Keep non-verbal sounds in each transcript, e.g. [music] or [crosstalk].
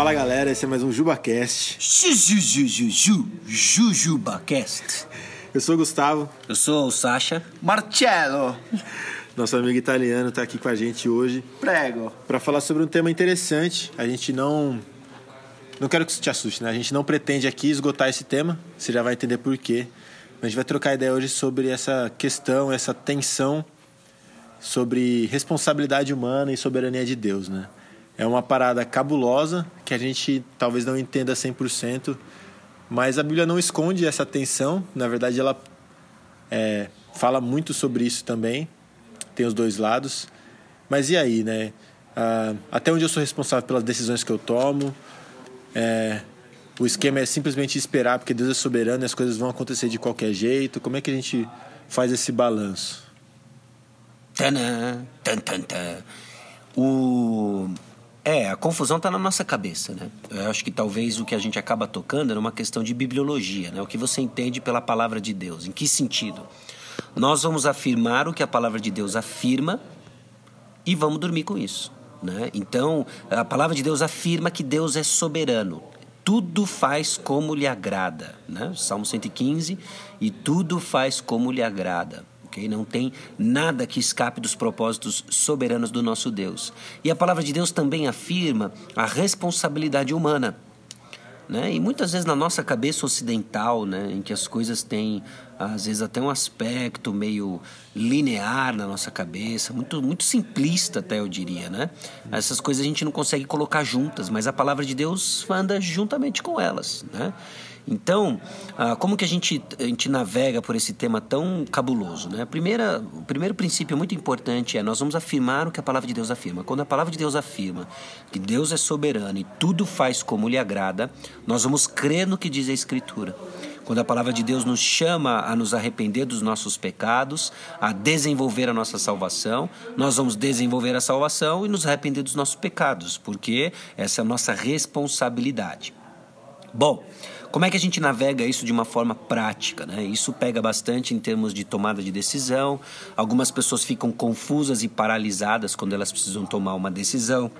Fala galera, esse é mais um JubaCast. Jujujujuju, JujubaCast. Eu sou o Gustavo, Eu sou o Sasha. Marcello, nosso amigo italiano, está aqui com a gente hoje prego. para falar sobre um tema interessante. A gente não. Não quero que isso te assuste, né? A gente não pretende aqui esgotar esse tema, você já vai entender por quê. Mas a gente vai trocar ideia hoje sobre essa questão, essa tensão sobre responsabilidade humana e soberania de Deus, né? É uma parada cabulosa que a gente talvez não entenda 100%, mas a Bíblia não esconde essa tensão. Na verdade, ela é, fala muito sobre isso também. Tem os dois lados. Mas e aí, né? Ah, até onde eu sou responsável pelas decisões que eu tomo? É, o esquema é simplesmente esperar, porque Deus é soberano e as coisas vão acontecer de qualquer jeito. Como é que a gente faz esse balanço? Tanã, tan, tan, tan. O... É, a confusão está na nossa cabeça, né? Eu acho que talvez o que a gente acaba tocando é uma questão de bibliologia, né? O que você entende pela palavra de Deus. Em que sentido? Nós vamos afirmar o que a palavra de Deus afirma e vamos dormir com isso. Né? Então, a palavra de Deus afirma que Deus é soberano. Tudo faz como lhe agrada. Né? Salmo 115, e tudo faz como lhe agrada. Okay? Não tem nada que escape dos propósitos soberanos do nosso Deus. E a palavra de Deus também afirma a responsabilidade humana. Né? E muitas vezes na nossa cabeça ocidental, né, em que as coisas têm às vezes até um aspecto meio linear na nossa cabeça, muito muito simplista até eu diria, né? Essas coisas a gente não consegue colocar juntas, mas a palavra de Deus anda juntamente com elas, né? Então, ah, como que a gente, a gente navega por esse tema tão cabuloso? Né? A primeira, o primeiro princípio muito importante é nós vamos afirmar o que a palavra de Deus afirma. Quando a palavra de Deus afirma que Deus é soberano e tudo faz como lhe agrada, nós vamos crer no que diz a Escritura. Quando a palavra de Deus nos chama a nos arrepender dos nossos pecados, a desenvolver a nossa salvação, nós vamos desenvolver a salvação e nos arrepender dos nossos pecados, porque essa é a nossa responsabilidade. Bom, como é que a gente navega isso de uma forma prática? Né? Isso pega bastante em termos de tomada de decisão. Algumas pessoas ficam confusas e paralisadas quando elas precisam tomar uma decisão.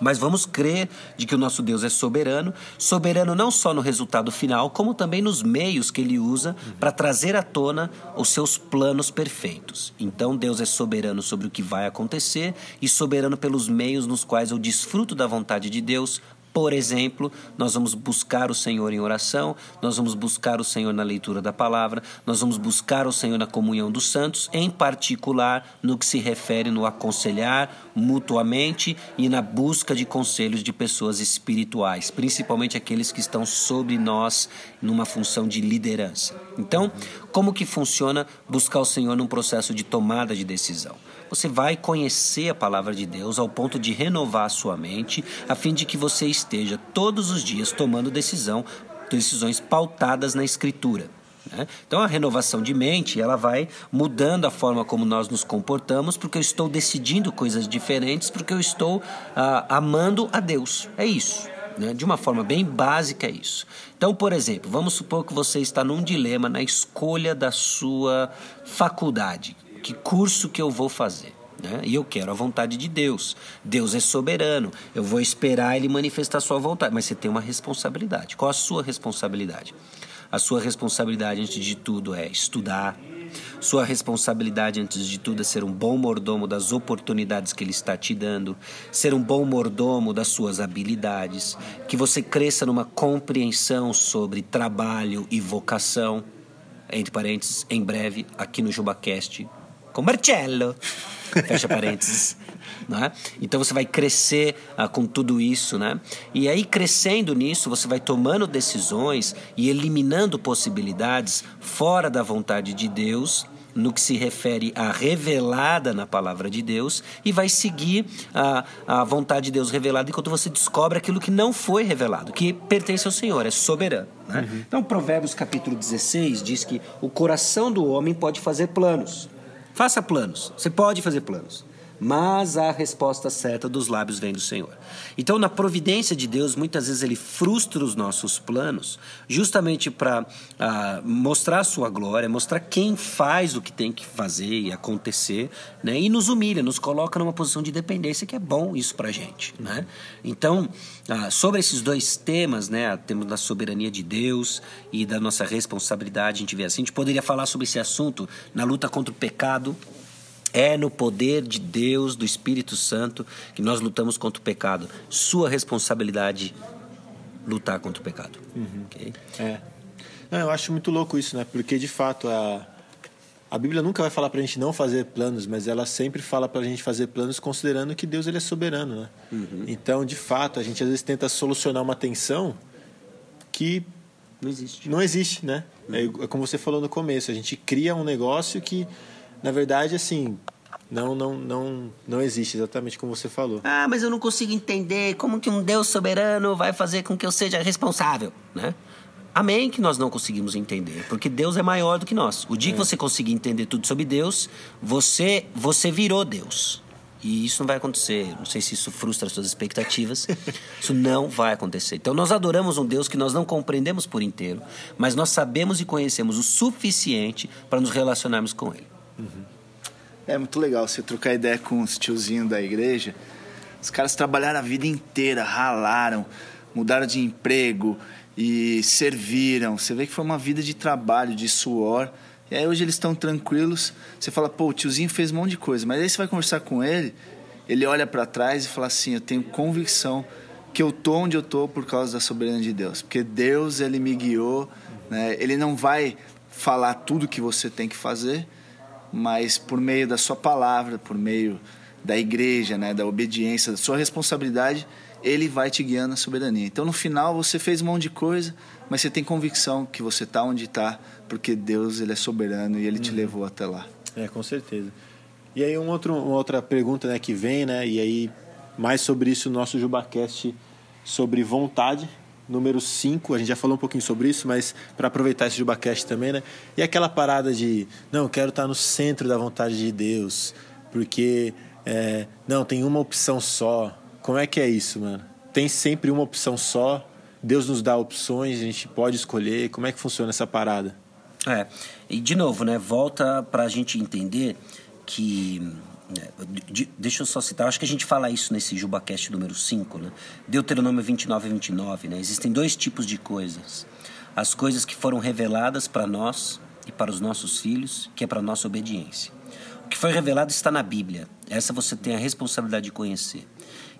Mas vamos crer de que o nosso Deus é soberano, soberano não só no resultado final, como também nos meios que ele usa para trazer à tona os seus planos perfeitos. Então Deus é soberano sobre o que vai acontecer e soberano pelos meios nos quais eu desfruto da vontade de Deus por exemplo, nós vamos buscar o Senhor em oração, nós vamos buscar o Senhor na leitura da palavra, nós vamos buscar o Senhor na comunhão dos santos, em particular no que se refere no aconselhar mutuamente e na busca de conselhos de pessoas espirituais, principalmente aqueles que estão sobre nós numa função de liderança. Então, como que funciona buscar o Senhor num processo de tomada de decisão? Você vai conhecer a palavra de Deus ao ponto de renovar a sua mente, a fim de que você esteja todos os dias tomando decisão, decisões pautadas na Escritura. né? Então a renovação de mente ela vai mudando a forma como nós nos comportamos, porque eu estou decidindo coisas diferentes, porque eu estou ah, amando a Deus. É isso. Né? De uma forma bem básica é isso. Então, por exemplo, vamos supor que você está num dilema na escolha da sua faculdade. Que curso que eu vou fazer? Né? E eu quero a vontade de Deus. Deus é soberano. Eu vou esperar Ele manifestar sua vontade. Mas você tem uma responsabilidade. Qual a sua responsabilidade? A sua responsabilidade, antes de tudo, é estudar. Sua responsabilidade, antes de tudo, é ser um bom mordomo das oportunidades que Ele está te dando, ser um bom mordomo das suas habilidades, que você cresça numa compreensão sobre trabalho e vocação. Entre parênteses, em breve, aqui no JubaCast, com Marcello. Fecha parênteses. [laughs] Né? Então você vai crescer ah, com tudo isso, né? E aí crescendo nisso, você vai tomando decisões e eliminando possibilidades fora da vontade de Deus no que se refere à revelada na palavra de Deus e vai seguir a, a vontade de Deus revelada enquanto você descobre aquilo que não foi revelado, que pertence ao Senhor, é soberano. Né? Então, Provérbios capítulo 16 diz que o coração do homem pode fazer planos. Faça planos, você pode fazer planos. Mas a resposta certa dos lábios vem do Senhor. Então, na providência de Deus, muitas vezes ele frustra os nossos planos, justamente para ah, mostrar a sua glória, mostrar quem faz o que tem que fazer e acontecer, né? e nos humilha, nos coloca numa posição de dependência, que é bom isso para a gente. Né? Então, ah, sobre esses dois temas, né, temos da soberania de Deus e da nossa responsabilidade, a gente vê assim, a gente poderia falar sobre esse assunto na luta contra o pecado, é no poder de Deus, do Espírito Santo, que nós lutamos contra o pecado. Sua responsabilidade lutar contra o pecado. Uhum. Okay? É. Não, eu acho muito louco isso, né? Porque de fato a, a Bíblia nunca vai falar para a gente não fazer planos, mas ela sempre fala para a gente fazer planos considerando que Deus ele é soberano, né? Uhum. Então, de fato, a gente às vezes tenta solucionar uma tensão que não existe. Não existe, né? Uhum. É, é como você falou no começo, a gente cria um negócio que na verdade, assim, não, não, não, não existe exatamente como você falou. Ah, mas eu não consigo entender como que um Deus soberano vai fazer com que eu seja responsável, né? Amém que nós não conseguimos entender, porque Deus é maior do que nós. O dia é. que você conseguir entender tudo sobre Deus, você você virou Deus. E isso não vai acontecer. Não sei se isso frustra as suas expectativas. [laughs] isso não vai acontecer. Então nós adoramos um Deus que nós não compreendemos por inteiro, mas nós sabemos e conhecemos o suficiente para nos relacionarmos com ele. Uhum. É muito legal você trocar ideia com os tiozinhos da igreja. Os caras trabalharam a vida inteira, ralaram, mudaram de emprego e serviram. Você vê que foi uma vida de trabalho, de suor. E aí hoje eles estão tranquilos. Você fala, pô, o tiozinho fez um monte de coisa. Mas aí você vai conversar com ele, ele olha para trás e fala assim: Eu tenho convicção que eu tô onde eu tô por causa da soberania de Deus. Porque Deus, ele me guiou. Né? Ele não vai falar tudo que você tem que fazer, mas por meio da sua palavra, por meio da igreja, né, da obediência, da sua responsabilidade, ele vai te guiando na soberania. Então, no final, você fez um monte de coisa, mas você tem convicção que você está onde está, porque Deus ele é soberano e ele uhum. te levou até lá. É, com certeza. E aí, um outro, uma outra pergunta né, que vem, né, e aí mais sobre isso, o nosso JubaCast sobre vontade, número 5, a gente já falou um pouquinho sobre isso, mas para aproveitar esse JubaCast também, né? E aquela parada de, não, quero estar no centro da vontade de Deus, porque, é, não, tem uma opção só. Como é que é isso, mano? Tem sempre uma opção só, Deus nos dá opções, a gente pode escolher. Como é que funciona essa parada? É, e de novo, né? Volta para a gente entender que é, deixa eu só citar, acho que a gente fala isso nesse JubaCast número 5, né? Deuteronômio 29 e 29, né? Existem dois tipos de coisas. As coisas que foram reveladas para nós e para os nossos filhos, que é para nossa obediência. O que foi revelado está na Bíblia. Essa você tem a responsabilidade de conhecer.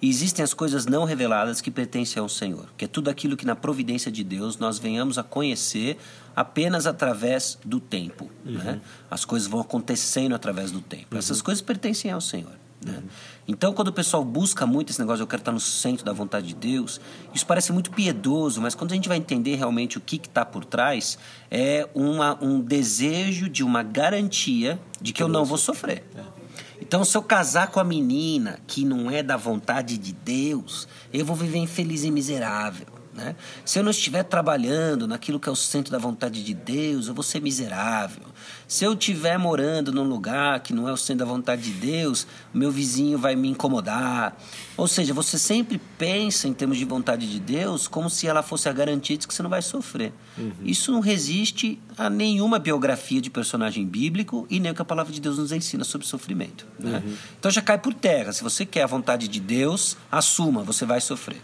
E existem as coisas não reveladas que pertencem ao Senhor, que é tudo aquilo que na providência de Deus nós venhamos a conhecer apenas através do tempo. Uhum. Né? As coisas vão acontecendo através do tempo. Uhum. Essas coisas pertencem ao Senhor. Né? Uhum. Então, quando o pessoal busca muito esse negócio, eu quero estar no centro da vontade de Deus, isso parece muito piedoso, mas quando a gente vai entender realmente o que está por trás, é uma, um desejo de uma garantia de que eu não vou sofrer. É. Então, se eu casar com a menina que não é da vontade de Deus, eu vou viver infeliz e miserável. Né? Se eu não estiver trabalhando naquilo que é o centro da vontade de Deus, eu vou ser miserável. Se eu estiver morando num lugar que não é o centro da vontade de Deus, meu vizinho vai me incomodar. Ou seja, você sempre pensa em termos de vontade de Deus como se ela fosse a garantia de que você não vai sofrer. Uhum. Isso não resiste a nenhuma biografia de personagem bíblico e nem o que a palavra de Deus nos ensina sobre sofrimento. Né? Uhum. Então já cai por terra. Se você quer a vontade de Deus, assuma, você vai sofrer.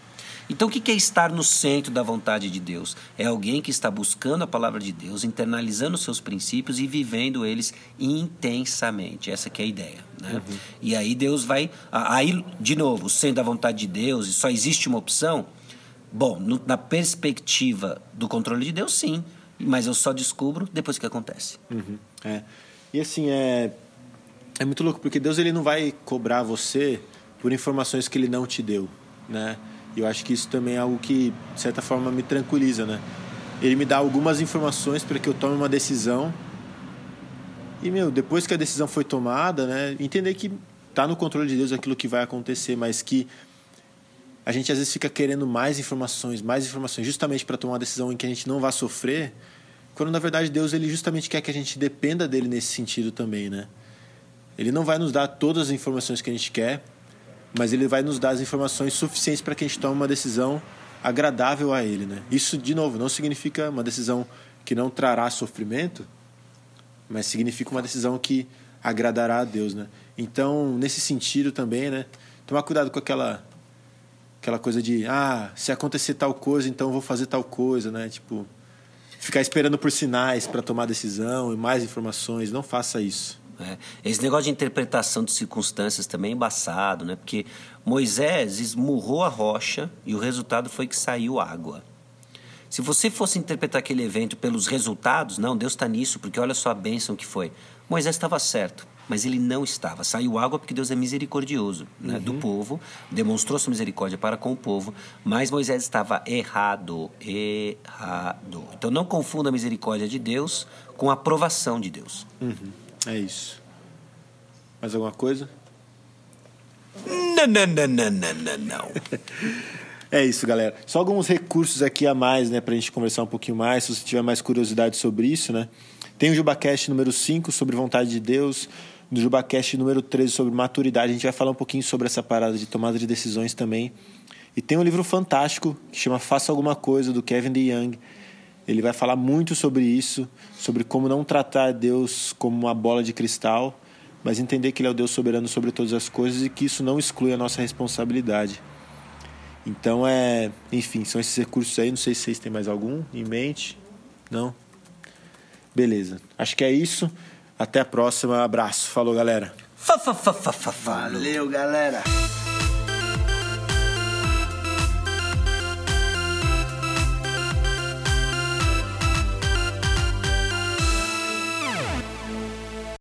Então, o que é estar no centro da vontade de Deus? É alguém que está buscando a palavra de Deus, internalizando os seus princípios e vivendo eles intensamente. Essa é a ideia. Né? Uhum. E aí Deus vai. Aí, de novo, sendo a vontade de Deus e só existe uma opção. Bom, no, na perspectiva do controle de Deus, sim. Mas eu só descubro depois que acontece. Uhum. É. E assim, é, é muito louco, porque Deus ele não vai cobrar você por informações que ele não te deu. Né? E eu acho que isso também é algo que, de certa forma, me tranquiliza, né? Ele me dá algumas informações para que eu tome uma decisão. E, meu, depois que a decisão foi tomada, né? Entender que tá no controle de Deus aquilo que vai acontecer, mas que a gente às vezes fica querendo mais informações, mais informações, justamente para tomar uma decisão em que a gente não vai sofrer, quando na verdade Deus ele justamente quer que a gente dependa dele nesse sentido também, né? Ele não vai nos dar todas as informações que a gente quer, mas ele vai nos dar as informações suficientes para que a gente tome uma decisão agradável a ele, né? Isso, de novo, não significa uma decisão que não trará sofrimento, mas significa uma decisão que agradará a Deus, né? Então, nesse sentido também, né? Tomar cuidado com aquela aquela coisa de, ah, se acontecer tal coisa, então vou fazer tal coisa, né? Tipo, ficar esperando por sinais para tomar decisão e mais informações, não faça isso. É. Esse negócio de interpretação de circunstâncias também é embaçado, né? Porque Moisés esmurrou a rocha e o resultado foi que saiu água. Se você fosse interpretar aquele evento pelos resultados, não, Deus está nisso, porque olha só a bênção que foi. Moisés estava certo, mas ele não estava. Saiu água porque Deus é misericordioso né, uhum. do povo, demonstrou sua misericórdia para com o povo, mas Moisés estava errado, errado. Então não confunda a misericórdia de Deus com a aprovação de Deus. Uhum. É isso. Mais alguma coisa? Não, não, não, não, não, não, não. [laughs] É isso, galera. Só alguns recursos aqui a mais, né, pra gente conversar um pouquinho mais, se você tiver mais curiosidade sobre isso, né? Tem o JubaCast número 5 sobre vontade de Deus, no JubaCast número 13 sobre maturidade. A gente vai falar um pouquinho sobre essa parada de tomada de decisões também. E tem um livro fantástico que chama Faça Alguma Coisa, do Kevin DeYoung. Ele vai falar muito sobre isso, sobre como não tratar Deus como uma bola de cristal, mas entender que Ele é o Deus soberano sobre todas as coisas e que isso não exclui a nossa responsabilidade. Então é, enfim, são esses recursos aí. Não sei se vocês têm mais algum em mente. Não? Beleza. Acho que é isso. Até a próxima. Abraço. Falou, galera. Valeu, galera.